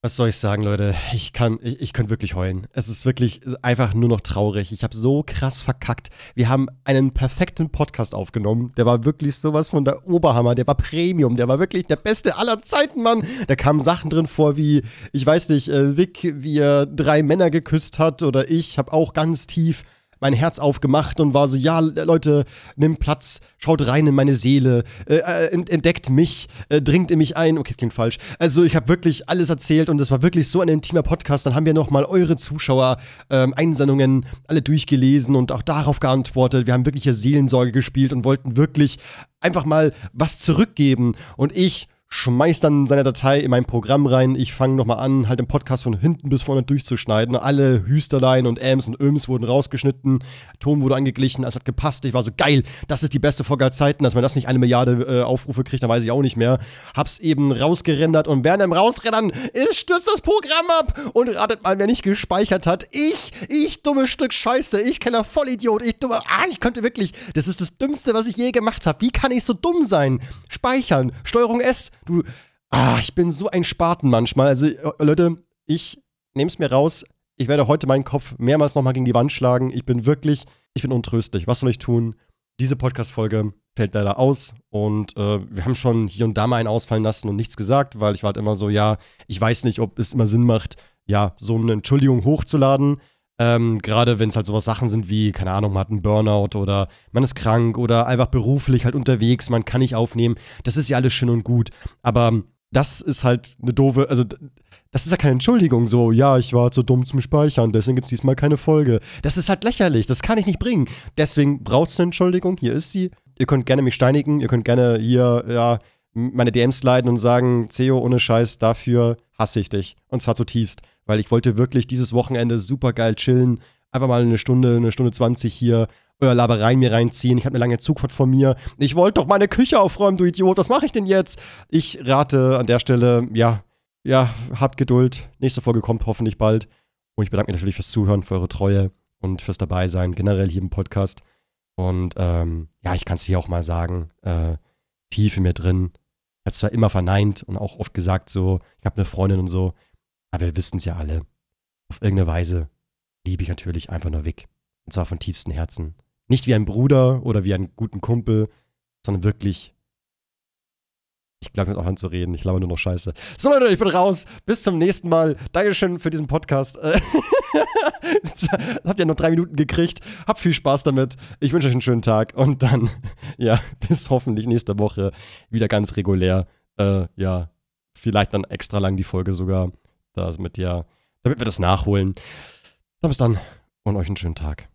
Was soll ich sagen, Leute? Ich kann, ich, ich könnte wirklich heulen. Es ist wirklich einfach nur noch traurig. Ich habe so krass verkackt. Wir haben einen perfekten Podcast aufgenommen. Der war wirklich sowas von der Oberhammer. Der war Premium. Der war wirklich der beste aller Zeiten, Mann. Da kamen Sachen drin vor wie, ich weiß nicht, äh, Vic, wie er drei Männer geküsst hat oder ich habe auch ganz tief mein Herz aufgemacht und war so, ja, Leute, nimmt Platz, schaut rein in meine Seele, äh, äh entdeckt mich, äh, dringt in mich ein. Okay, das klingt falsch. Also ich habe wirklich alles erzählt und es war wirklich so ein intimer Podcast. Dann haben wir nochmal eure Zuschauer-Einsendungen ähm, alle durchgelesen und auch darauf geantwortet. Wir haben wirklich hier Seelensorge gespielt und wollten wirklich einfach mal was zurückgeben. Und ich schmeißt dann seine Datei in mein Programm rein. Ich fange nochmal an, halt den Podcast von hinten bis vorne durchzuschneiden. Alle Hüsterlein und Äms und Öms wurden rausgeschnitten. Ton wurde angeglichen, es hat gepasst. Ich war so geil, das ist die beste Folge aller Zeiten. Dass man das nicht eine Milliarde äh, Aufrufe kriegt, dann weiß ich auch nicht mehr. Hab's eben rausgerendert und während dem Rausrennen ist, stürzt das Programm ab. Und ratet mal, wer nicht gespeichert hat. Ich, ich dummes Stück Scheiße. Ich kleiner Vollidiot. Ich dummer, ah, ich könnte wirklich, das ist das Dümmste, was ich je gemacht habe. Wie kann ich so dumm sein? Speichern, Steuerung S, Du, ah, ich bin so ein Spaten manchmal. Also, äh, Leute, ich nehme es mir raus. Ich werde heute meinen Kopf mehrmals nochmal gegen die Wand schlagen. Ich bin wirklich, ich bin untröstlich. Was soll ich tun? Diese Podcast-Folge fällt leider aus und äh, wir haben schon hier und da mal einen ausfallen lassen und nichts gesagt, weil ich war halt immer so, ja, ich weiß nicht, ob es immer Sinn macht, ja, so eine Entschuldigung hochzuladen. Ähm, Gerade wenn es halt sowas Sachen sind wie, keine Ahnung, man hat einen Burnout oder man ist krank oder einfach beruflich halt unterwegs, man kann nicht aufnehmen. Das ist ja alles schön und gut. Aber das ist halt eine doofe, also das ist ja keine Entschuldigung, so, ja, ich war zu dumm zum Speichern, deswegen gibt es diesmal keine Folge. Das ist halt lächerlich, das kann ich nicht bringen. Deswegen braucht es eine Entschuldigung, hier ist sie. Ihr könnt gerne mich steinigen, ihr könnt gerne hier, ja, meine DMs leiten und sagen, Ceo, ohne Scheiß, dafür hasse ich dich. Und zwar zutiefst weil ich wollte wirklich dieses Wochenende super geil chillen. Einfach mal eine Stunde, eine Stunde 20 hier euer Labereien mir reinziehen. Ich habe eine lange Zugfahrt vor mir. Ich wollte doch meine Küche aufräumen, du Idiot. Was mache ich denn jetzt? Ich rate an der Stelle, ja, ja, habt Geduld. Nächste Folge kommt hoffentlich bald. Und ich bedanke mich natürlich fürs Zuhören, für eure Treue und fürs Dabeisein, generell hier im Podcast. Und ähm, ja, ich kann es hier auch mal sagen, äh, tief in mir drin. Ich habe zwar immer verneint und auch oft gesagt, so, ich habe eine Freundin und so, aber wir wissen es ja alle. Auf irgendeine Weise liebe ich natürlich einfach nur Vic. Und zwar von tiefstem Herzen. Nicht wie ein Bruder oder wie einen guten Kumpel, sondern wirklich. Ich glaube, mit auch anzureden. Ich glaube nur noch Scheiße. So, Leute, ich bin raus. Bis zum nächsten Mal. Dankeschön für diesen Podcast. Habt ihr noch drei Minuten gekriegt. Habt viel Spaß damit. Ich wünsche euch einen schönen Tag. Und dann, ja, bis hoffentlich nächste Woche wieder ganz regulär. Äh, ja, vielleicht dann extra lang die Folge sogar damit, ja, damit wir das nachholen. Bis dann und euch einen schönen Tag.